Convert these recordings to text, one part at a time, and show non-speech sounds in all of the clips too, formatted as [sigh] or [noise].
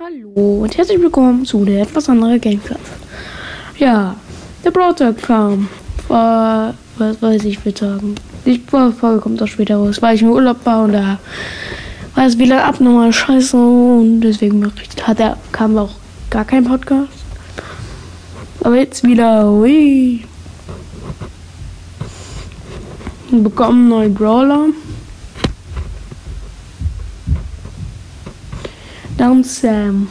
Hallo und herzlich willkommen zu der etwas andere Gamecraft. Ja, der Browser kam vor, was weiß ich, würde sagen. Die Folge kommt auch später raus, weil ich im Urlaub war und da war es wieder abnormal scheiße und deswegen hat er, kam auch gar kein Podcast. Aber jetzt wieder, ui. Wir bekommen neuen Brawler. Down Sam.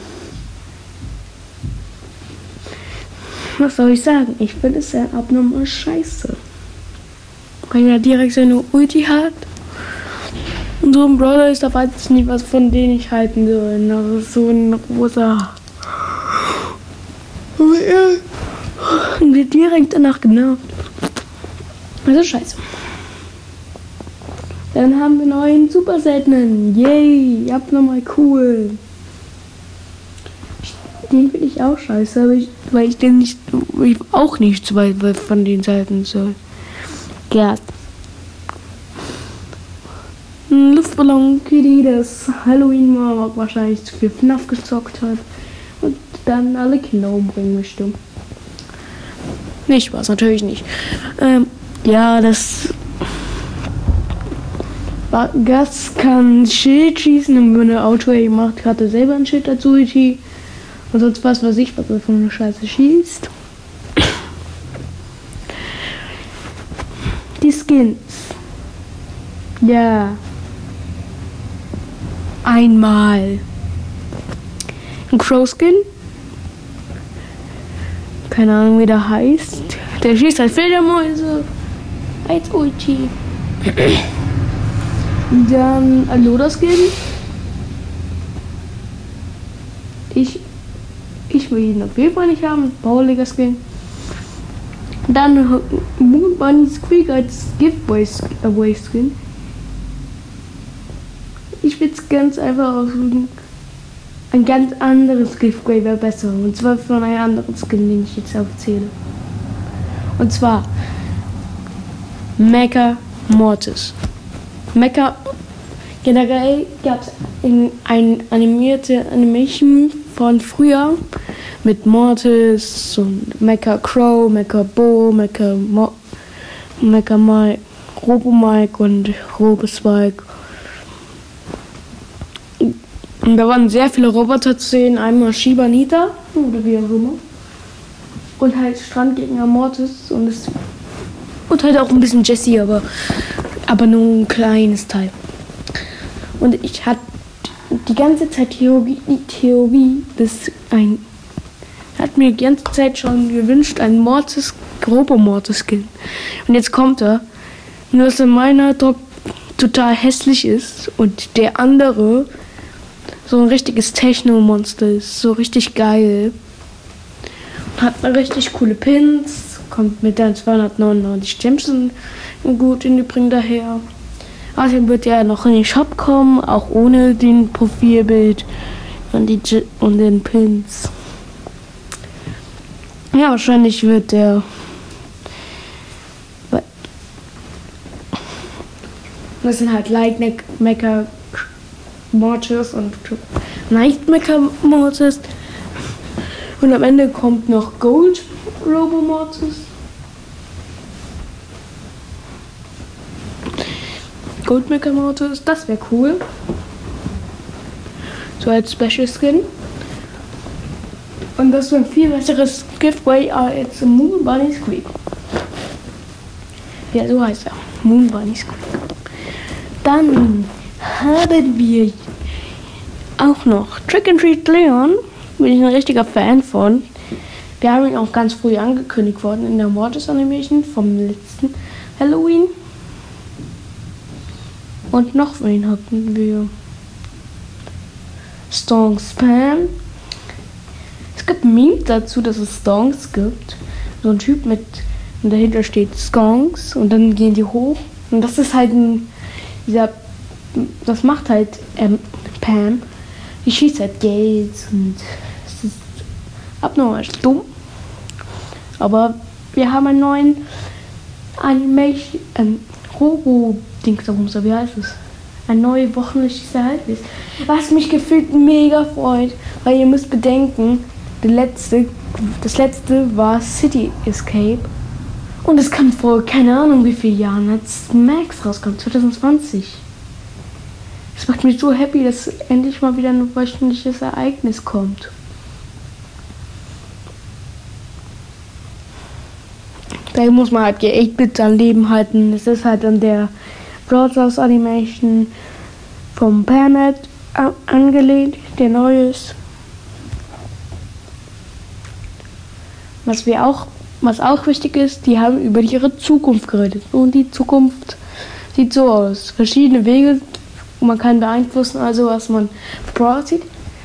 Was soll ich sagen? Ich finde Sam abnormal scheiße. Weil er direkt seine Ulti hat. Und so ein Brawler ist, da weiß ich nicht, was von denen ich halten soll. Also so ein rosa. Aber er wird direkt danach genervt. Also scheiße. Dann haben wir neuen super seltenen. Yay, abnormal cool. Den finde ich auch scheiße, aber ich, weil ich den nicht, ich auch nicht so weit von den Seiten soll. Gerd. Ein Luftballon Kitty, das Halloween war, wahrscheinlich zu viel FNAF gezockt hat und dann alle Kinder umbringen möchte. Nicht Spaß, natürlich nicht. Ähm, ja, das Gas kann Schild schießen und wenn er Auto macht, hat er selber ein Schild dazu. Und sonst was weiß ich, was er von der Scheiße schießt. Die Skins. Ja. Einmal. Ein Crow-Skin. Keine Ahnung, wie der heißt. Der schießt als Fledermäuse. Als Ulti. Dann ein Loder-Skin. Ich ich will ihn auf jeden Fall nicht haben. Bauliger Skin. Dann Moon Bunny Squeak als Giveaway Skin. Ich will es ganz einfach aussuchen. Ein ganz anderes Giveaway wäre besser. Und zwar von einem anderen Skin, den ich jetzt aufzähle. Und zwar Mecha Mortis. Mecha generell gab es ein animierte Animation von früher mit Mortis und Mecha Crow, Mecha Bo, Mecha, Mo Mecha Mike, Robo Mike und Robo Spike. Und da waren sehr viele Roboter zu sehen. Einmal Shiba Nita oder wie auch immer. Und halt Strandgegner Mortis und es und halt auch ein bisschen Jesse, aber, aber nur ein kleines Teil. Und ich hatte die ganze Zeit Theorie, Theorie bis ein hat mir die ganze Zeit schon gewünscht, ein Mortis, grober Mortis-Skin. Und jetzt kommt er. Nur dass er meiner total hässlich ist und der andere so ein richtiges Techno-Monster ist. So richtig geil. Und hat eine richtig coole Pins. Kommt mit der 299 Gems gut in die Bring daher. Außerdem wird er noch in den Shop kommen, auch ohne den Profilbild und, die und den Pins. Ja, wahrscheinlich wird der. Das sind halt Light Mecha Mortis und Night Mecha Mortis. Und am Ende kommt noch Gold Robo Mortis. Goldmaker Mortis, das wäre cool. So als Special Skin. Und das wäre ein viel besseres Giveaway als Moon Bunny Squeak. Ja, so heißt er. Moon Bunny Squeak. Dann haben wir auch noch Trick and Treat Leon. Bin ich ein richtiger Fan von. Wir haben ihn auch ganz früh angekündigt worden in der Mortis Animation vom letzten Halloween. Und noch wen hatten wir? Stonks Spam. Es gibt Memes dazu, dass es Stonks gibt. So ein Typ mit, und dahinter steht Skonks und dann gehen die hoch. Und das ist halt ein, dieser, das macht halt ähm, Pam. Die schießt halt Geld und es ist abnormal dumm. Aber wir haben einen neuen Animation, ähm, Robo Dingsbums, wie heißt es? Ein neues wöchentliches Ereignis. Was mich gefühlt mega freut, Weil ihr müsst bedenken, der letzte, das letzte war City Escape. Und es kam vor keine Ahnung wie vielen Jahren, als Max rauskam, 2020. Es macht mich so happy, dass endlich mal wieder ein wöchentliches Ereignis kommt. Da muss man halt echt bit am Leben halten. Es ist halt an der Broadcast Animation vom Pernet angelehnt, der neu ist. Was wir auch, was auch wichtig ist, die haben über ihre Zukunft geredet. Und die Zukunft sieht so aus. Verschiedene Wege, man kann beeinflussen, also was man Brawl sieht.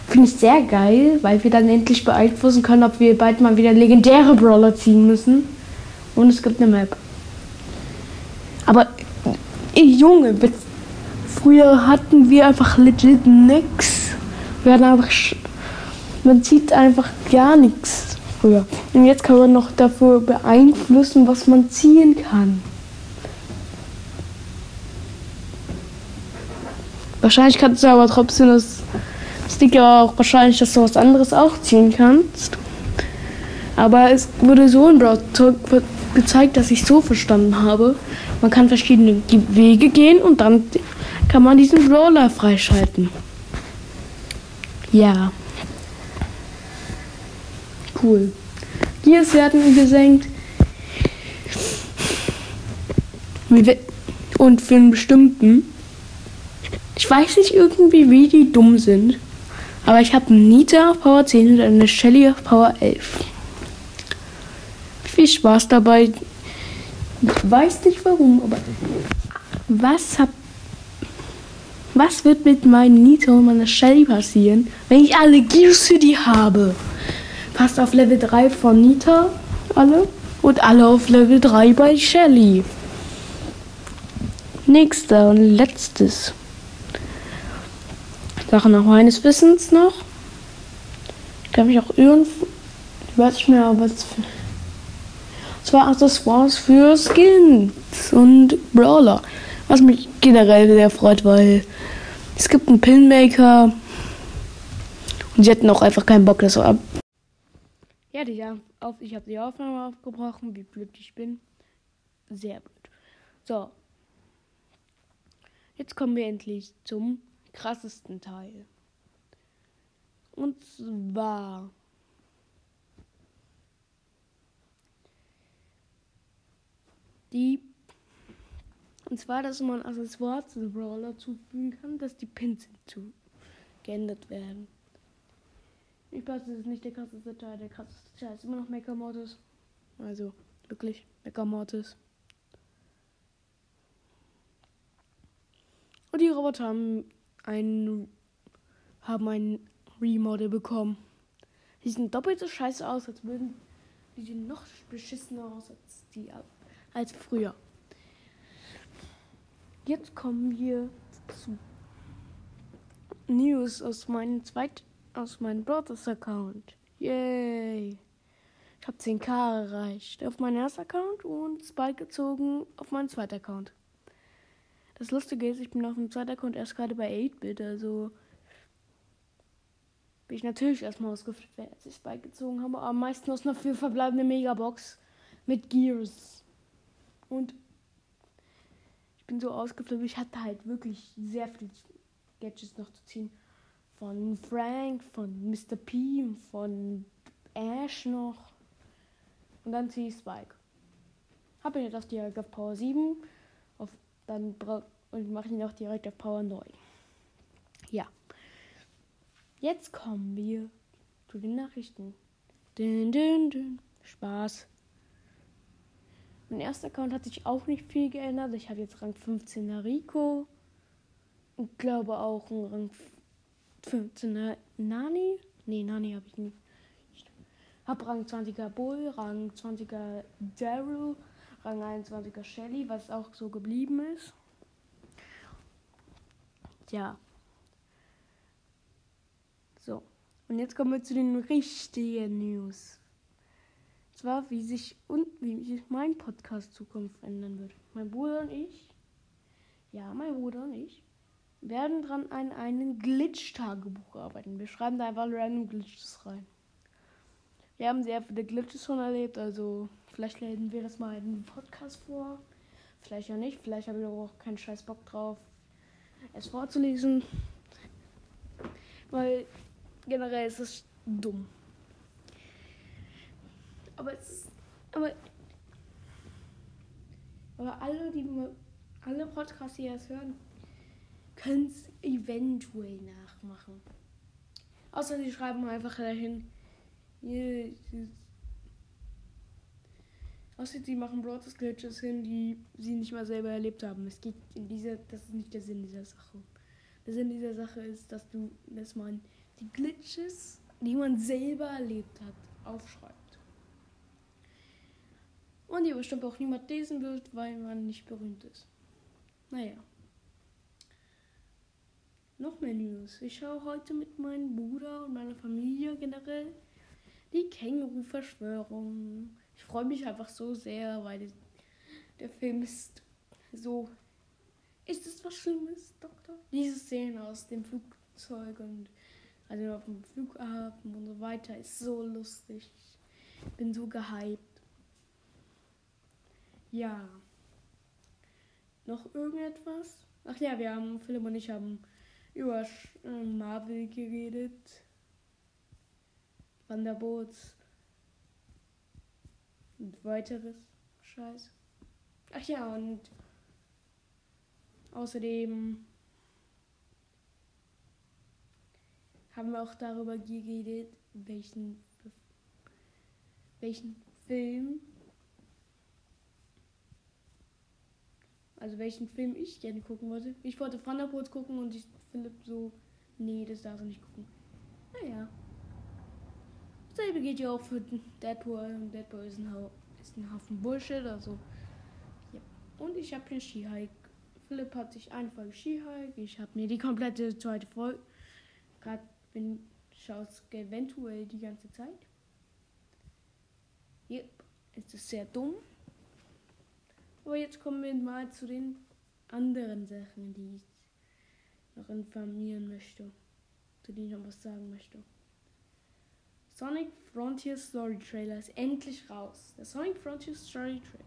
Finde ich sehr geil, weil wir dann endlich beeinflussen können, ob wir bald mal wieder legendäre Brawler ziehen müssen. Und es gibt eine Map. Aber, ey, Junge, früher hatten wir einfach legit nix. Wir hatten einfach. Man zieht einfach gar nichts früher. Und jetzt kann man noch dafür beeinflussen, was man ziehen kann. Wahrscheinlich kannst du aber trotzdem das Sticker auch wahrscheinlich, dass du was anderes auch ziehen kannst. Aber es wurde so in Broad gezeigt, dass ich so verstanden habe. Man kann verschiedene Wege gehen und dann kann man diesen Brawler freischalten. Ja cool. Gears werden gesenkt. Und für einen bestimmten. Ich weiß nicht irgendwie, wie die dumm sind. Aber ich habe einen Nita auf Power 10 und eine Shelly auf Power 11. Viel Spaß dabei. Ich weiß nicht warum, aber was hab was wird mit meinem Nita und meiner Shelly passieren, wenn ich alle Gears City habe? Fast auf Level 3 von Nita alle und alle auf Level 3 bei Shelly. Nächster und letztes. Sache nach meines Wissens noch. Ich kann mich auch irren. Ich weiß nicht mehr, was. Zwar Accessoires für Skins und Brawler. Was mich generell sehr freut, weil es gibt einen Pinmaker. Und sie hatten auch einfach keinen Bock, das so ab ja, die auf, ich habe die Aufnahme aufgebrochen, wie blöd ich bin. Sehr blöd. So. Jetzt kommen wir endlich zum krassesten Teil. Und zwar. Die. Und zwar, dass man Accessoires zu Brawler zufügen kann, dass die Pins hinzu geändert werden. Ich weiß, das ist nicht der krasseste Teil. Der krasseste Teil ist immer noch Mecha Mortis. Also, wirklich, Mecha Mortis. Und die Roboter haben ein, haben ein Remodel bekommen. Die sehen doppelt so scheiße aus, als würden die sehen noch beschissener aus als die als früher. Jetzt kommen wir zu News aus meinem zweiten aus meinem Brothers-Account. Yay! Ich habe 10k erreicht auf meinen ersten Account und Spike gezogen auf meinen zweiten Account. Das Lustige ist, ich bin auf dem zweiten Account erst gerade bei 8-Bit, also bin ich natürlich erstmal ausgeflippt, als ich Spike gezogen habe, aber am meisten aus einer für verbleibende Megabox mit Gears. Und ich bin so ausgeflippt, ich hatte halt wirklich sehr viel Gadgets noch zu ziehen von Frank, von Mr. P, von Ash noch. Und dann ziehe ich Spike. Habe ihn jetzt auch direkt auf Power 7. Auf, dann und mache ihn auch direkt auf Power 9. Ja. Jetzt kommen wir zu den Nachrichten. Dün, dün, dün. Spaß. Mein erster Account hat sich auch nicht viel geändert. Ich habe jetzt Rang 15er Rico. Und glaube auch einen Rang 15er Nani. Nee, Nani habe ich nicht. Hab Rang 20er Bull, Rang 20er Daryl, Rang 21er Shelly, was auch so geblieben ist. Tja. So. Und jetzt kommen wir zu den richtigen News. Zwar, wie sich und wie sich mein Podcast Zukunft ändern wird. Mein Bruder und ich. Ja, mein Bruder und ich werden dran an einem Glitch-Tagebuch arbeiten. Wir schreiben da einfach random Glitches rein. Wir haben sehr viele Glitches schon erlebt, also vielleicht lesen wir das mal in einem Podcast vor. Vielleicht auch nicht, vielleicht habe ich auch keinen scheiß Bock drauf, es vorzulesen. Weil generell ist es dumm. Aber es aber, aber alle, die alle Podcasts, die das hören, können es eventuell nachmachen. Außer sie schreiben einfach dahin, Außer sie machen Broadcast Glitches hin, die sie nicht mal selber erlebt haben. Es geht in dieser, das ist nicht der Sinn dieser Sache. Der Sinn dieser Sache ist, dass du, dass man die Glitches, die man selber erlebt hat, aufschreibt. Und die bestimmt auch niemand lesen wird, weil man nicht berühmt ist. Naja. Noch mehr News. Ich schaue heute mit meinem Bruder und meiner Familie generell die Känguru-Verschwörung. Ich freue mich einfach so sehr, weil der Film ist so. Ist es was Schlimmes, Doktor? Diese Szene aus dem Flugzeug und also auf dem Flughafen und so weiter ist so lustig. Ich bin so gehypt. Ja. Noch irgendetwas? Ach ja, wir haben, Philipp und ich haben über äh, Marvel geredet. Wanderboots und weiteres Scheiß. Ach ja, und außerdem haben wir auch darüber geredet, welchen, welchen Film Also welchen Film ich gerne gucken wollte. Ich wollte Thunderbolts gucken und ich Philipp so, nee, das darfst du nicht gucken. Naja. Dasselbe geht ja auch für Deadpool. Deadpool ist ein, ist ein Haufen Bullshit, also. Ja. Und ich habe hier Skihike. Philipp hat sich eine Folge Skihike. Ich habe mir die komplette zweite Folge. Gerade bin schaut eventuell die ganze Zeit. Yep. Es ist sehr dumm. Aber jetzt kommen wir mal zu den anderen Sachen, die ich noch informieren möchte. Zu denen ich noch was sagen möchte. Sonic Frontier Story Trailer ist endlich raus. Der Sonic Frontier Story Trailer.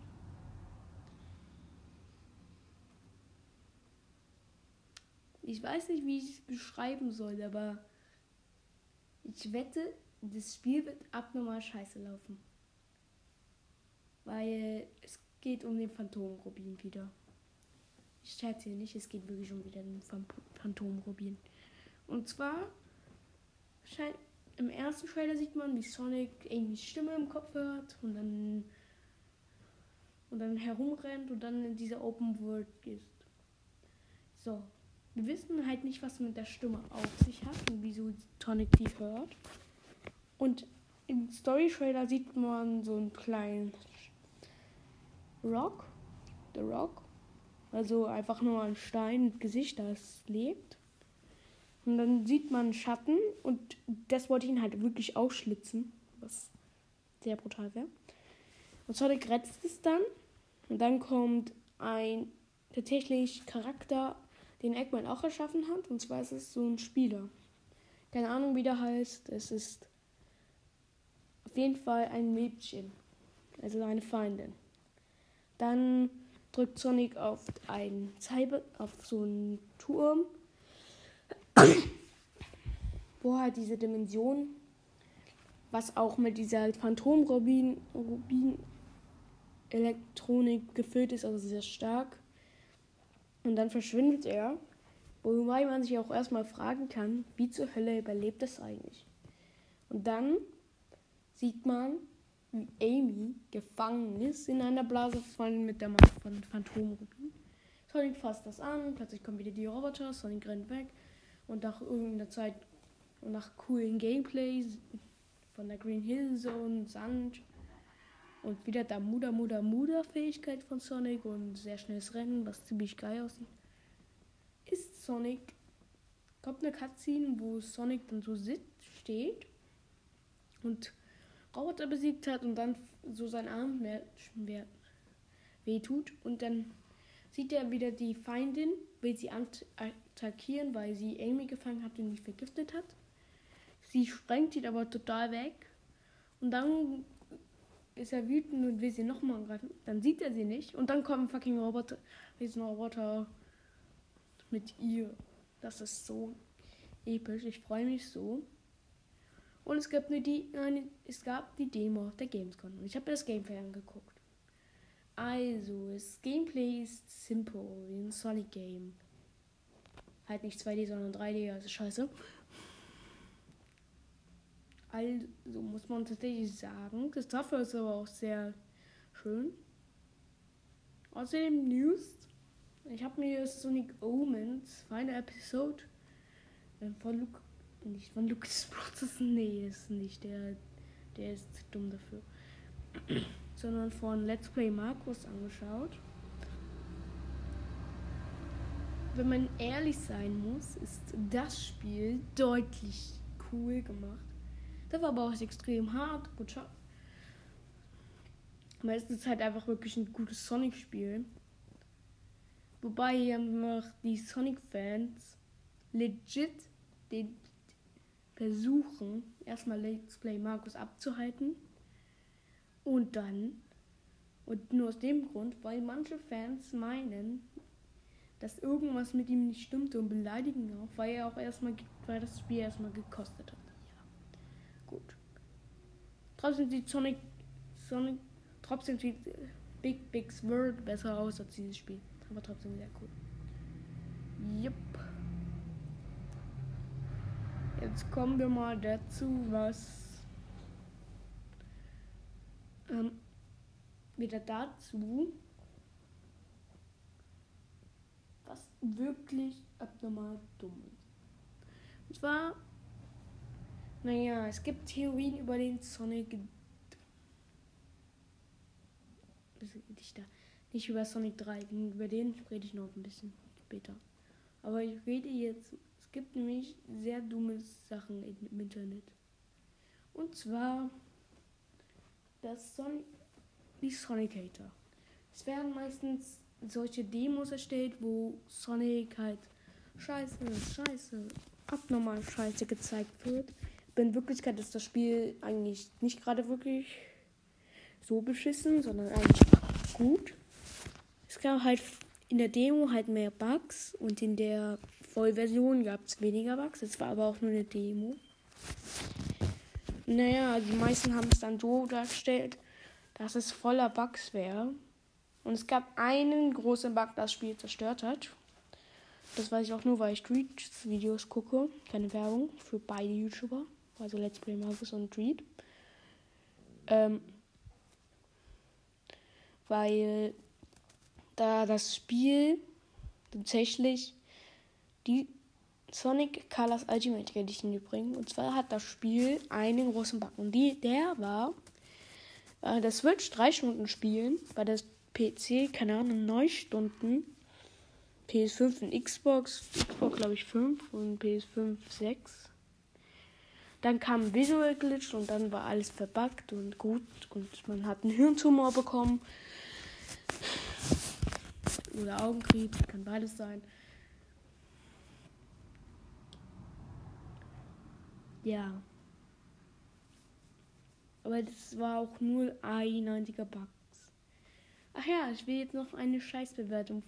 Ich weiß nicht, wie ich es beschreiben soll, aber ich wette, das Spiel wird abnormal scheiße laufen. Weil es geht um den Phantom-Rubin wieder. Ich scherze hier nicht, es geht wirklich um wieder den Phantom-Rubin. Und zwar scheint im ersten Trailer sieht man, wie Sonic irgendwie Stimme im Kopf hört und dann und dann herumrennt und dann in dieser Open World ist. So, wir wissen halt nicht, was mit der Stimme auf sich hat und wieso Sonic die hört. Und im Story Trailer sieht man so einen kleinen Rock. The Rock. Also einfach nur ein Stein mit Gesicht, das lebt. Und dann sieht man Schatten und das wollte ihn halt wirklich ausschlitzen, was sehr brutal wäre. Und Sonic rettet es dann. Und dann kommt ein tatsächlich Charakter, den Eggman auch erschaffen hat. Und zwar ist es so ein Spieler. Keine Ahnung, wie der heißt. Es ist auf jeden Fall ein Mädchen. Also eine Feindin. Dann drückt Sonic auf einen Cyber, auf so einen Turm, [coughs] wo halt diese Dimension, was auch mit dieser Phantom-Rubin Rubin Elektronik gefüllt ist, also sehr stark. Und dann verschwindet er. Wobei man sich auch erstmal fragen kann, wie zur Hölle überlebt das eigentlich? Und dann sieht man, Amy gefangen ist in einer Blase von, mit der Macht von Phantomrubin. Sonic fasst das an, plötzlich kommen wieder die Roboter, Sonic rennt weg und nach irgendeiner Zeit und nach coolen Gameplays von der Green Hill Zone, Sand und wieder der Muda Muda Muda Fähigkeit von Sonic und sehr schnelles Rennen, was ziemlich geil aussieht, ist Sonic kommt eine Cutscene, wo Sonic dann so sitzt, steht und Roboter besiegt hat und dann so sein Arm mehr, mehr wehtut und dann sieht er wieder die Feindin, will sie attackieren, weil sie Amy gefangen hat und mich vergiftet hat. Sie sprengt ihn aber total weg. Und dann ist er wütend und will sie nochmal angreifen. Dann sieht er sie nicht. Und dann kommen fucking Roboter, Riesenroboter mit ihr. Das ist so episch. Ich freue mich so. Und es gab, nur die, eine, es gab die Demo der Gamescom. Und ich habe mir das Gameplay angeguckt. Also, das Gameplay ist simple, wie ein Sonic Game. Halt nicht 2D, sondern 3D, also scheiße. Also muss man tatsächlich sagen, das dafür ist aber auch sehr schön. Außerdem News. Ich habe mir Sonic Omens, Final Episode äh, von Luke, nicht von Lucas [laughs] Brothers, nee, ist nicht der, der ist zu dumm dafür, [clears throat] sondern von Let's Play Markus angeschaut. Wenn man ehrlich sein muss, ist das Spiel deutlich cool gemacht. Das war aber auch extrem hart. Gut, schau. Aber es ist halt einfach wirklich ein gutes Sonic-Spiel. Wobei hier einfach die Sonic-Fans legit den versuchen, erstmal Let's Play Markus abzuhalten. Und dann, und nur aus dem Grund, weil manche Fans meinen, dass irgendwas mit ihm nicht stimmte und beleidigen auch, weil er auch erstmal, weil das Spiel erstmal gekostet hat. Gut. Trotzdem sieht Sonic, Sonic, trotzdem sieht Big Big World besser aus als dieses Spiel. Aber trotzdem sehr cool. Jupp. Jetzt kommen wir mal dazu, was ähm, wieder dazu, was wirklich abnormal dumm ist. Und zwar naja, es gibt Theorien über den Sonic. Nicht, da. nicht über Sonic 3, über den rede ich noch ein bisschen später. Aber ich rede jetzt. Es gibt nämlich sehr dumme Sachen im Internet. Und zwar das Son die Sonic Hater. Es werden meistens solche Demos erstellt, wo Sonic halt scheiße, scheiße, abnormal scheiße gezeigt wird in Wirklichkeit ist das Spiel eigentlich nicht gerade wirklich so beschissen, sondern eigentlich gut. Es gab halt in der Demo halt mehr Bugs und in der Vollversion gab es weniger Bugs. Es war aber auch nur eine Demo. Naja, die meisten haben es dann so dargestellt, dass es voller Bugs wäre. Und es gab einen großen Bug, das Spiel zerstört hat. Das weiß ich auch nur, weil ich Street-Videos gucke. Keine Werbung für beide YouTuber also Let's Play Markus und Reed. Ähm, weil da das Spiel tatsächlich die Sonic Colors Ultimate Edition bringen. Und zwar hat das Spiel einen großen. Und die, der war, äh, das Switch drei Stunden spielen, bei der PC, keine Ahnung, neun Stunden. PS5 und Xbox, Xbox glaube ich 5 und PS5 6. Dann kam Visual Glitch und dann war alles verbuggt und gut und man hat einen Hirntumor bekommen. Oder Augenkrebs, kann beides sein. Ja. Aber das war auch nur ein einziger Bug. Ach ja, ich will jetzt noch eine Scheißbewertung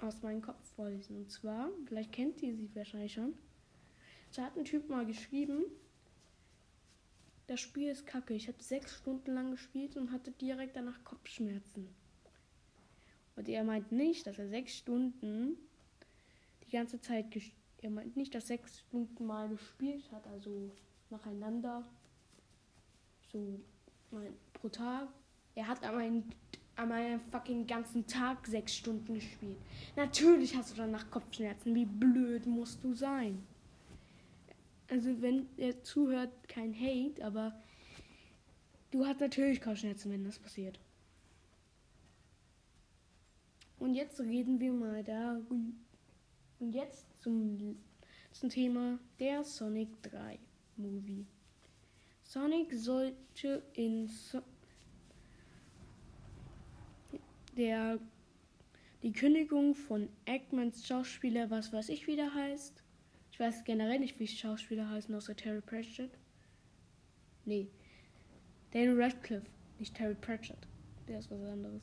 aus meinem Kopf vorlesen. Und zwar, vielleicht kennt ihr sie wahrscheinlich schon. Da hat ein Typ mal geschrieben, das Spiel ist kacke. Ich habe sechs Stunden lang gespielt und hatte direkt danach Kopfschmerzen. Und er meint nicht, dass er sechs Stunden die ganze Zeit er meint nicht, dass sechs Stunden mal gespielt hat, also nacheinander, so mein, pro Tag. Er hat aber einen, an einem fucking ganzen Tag sechs Stunden gespielt. Natürlich hast du danach Kopfschmerzen. Wie blöd musst du sein? also wenn er zuhört, kein Hate, aber du hast natürlich Kopfschmerzen, wenn das passiert. Und jetzt reden wir mal da und jetzt zum, zum Thema der Sonic 3 Movie. Sonic sollte in so der die Kündigung von Eggmans Schauspieler, was weiß ich, wie der heißt. Ich weiß generell nicht, wie Schauspieler heißen, außer Terry Pratchett. Nee. Daniel Radcliffe, nicht Terry Pratchett. Der ist was anderes.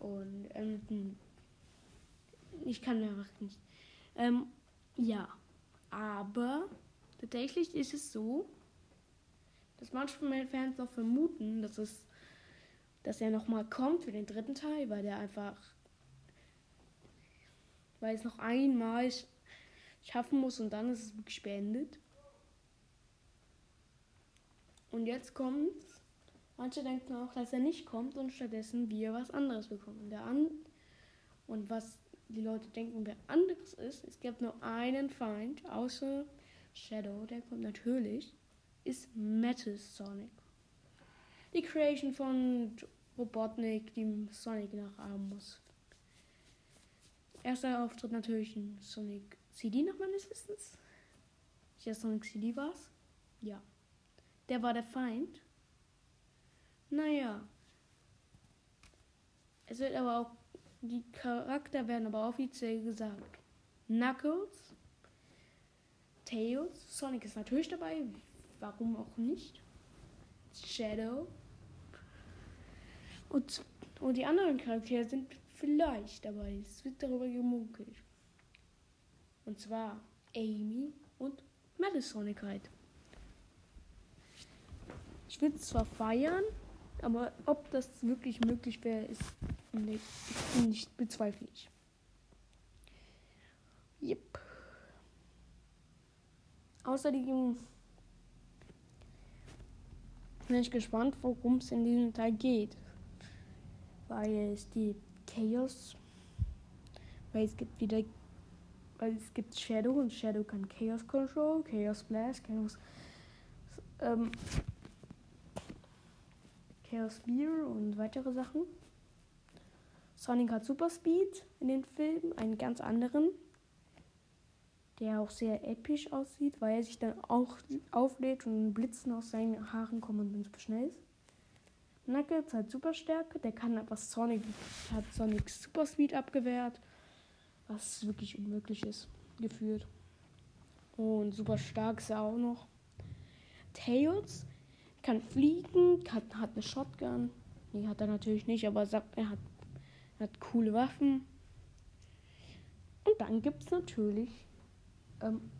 Und ähm, ich kann einfach nicht. Ähm, ja. Aber tatsächlich ist es so, dass manche Fans noch vermuten, dass es dass er nochmal kommt für den dritten Teil, weil der einfach, weil es noch einmal schaffen muss und dann ist es wirklich beendet. Und jetzt kommt's. Manche denken auch, dass er nicht kommt und stattdessen wir was anderes bekommen. Der an und was die Leute denken, wer anderes ist, es gibt nur einen Feind, außer Shadow, der kommt natürlich, ist Metal Sonic. Die Creation von Robotnik, die Sonic nachahmen muss. Erster Auftritt natürlich in Sonic CD nach meines Wissens. Ja, Sonic CD war's. Ja. Der war der Feind. Naja. Es wird aber auch, die Charakter werden aber offiziell gesagt. Knuckles, Tails, Sonic ist natürlich dabei, warum auch nicht. Shadow. Und, und die anderen Charaktere sind vielleicht dabei. Es wird darüber gemunkelt. Und zwar Amy und Metasonic halt. Ich würde es zwar feiern, aber ob das wirklich möglich wäre, ist nicht, nicht bezweifle ich. Yep. Außerdem bin ich gespannt, worum es in diesem Teil geht. Weil es die Chaos, weil es gibt wieder, weil es gibt Shadow und Shadow kann Chaos Control, Chaos Blast, Chaos, ähm, Chaos Spear und weitere Sachen. Sonic hat Super Speed in den Filmen, einen ganz anderen der auch sehr episch aussieht, weil er sich dann auch auflädt und Blitzen aus seinen Haaren kommen und dann super schnell ist. Knuckles hat Superstärke, der kann was Sonic hat Sonics Super Speed abgewehrt, was wirklich unmöglich ist, gefühlt. Und super stark ist er auch noch. Tails kann fliegen, hat, hat eine Shotgun. Nee, hat er natürlich nicht, aber sagt, er hat, hat coole Waffen. Und dann gibt es natürlich ähm,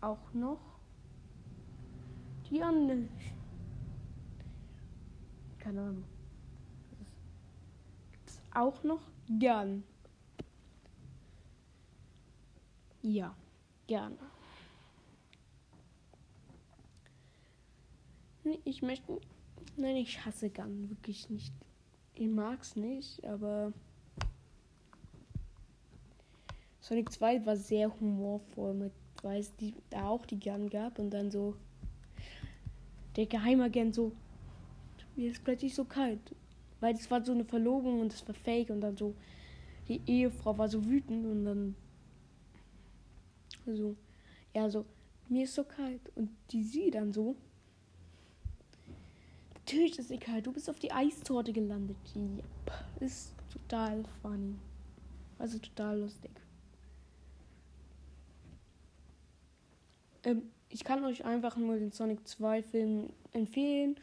auch noch die andere. Keine Ahnung. Gibt's auch noch gern. Ja, gerne. Ich möchte. Nein, ich hasse Gun wirklich nicht. Ich mag's nicht, aber Sonic 2 war sehr humorvoll mit, weil es die, da auch die Gun gab und dann so der Geheimagent so, mir ist plötzlich so kalt. Weil es war so eine Verlobung und es war fake und dann so, die Ehefrau war so wütend und dann so, ja, so, mir ist so kalt. Und die sie dann so, natürlich ist es kalt, du bist auf die Eistorte gelandet. Yep. Ist total funny. Also total lustig. Ähm, ich kann euch einfach nur den Sonic 2 Film empfehlen.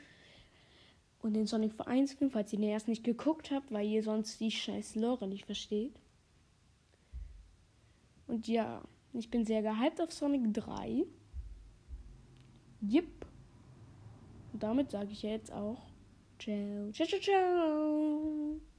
Und den Sonic 1 Film, falls ihr den erst nicht geguckt habt, weil ihr sonst die scheiß Lore nicht versteht. Und ja, ich bin sehr gehypt auf Sonic 3. Yep. Und damit sage ich jetzt auch ciao, ciao, ciao, ciao.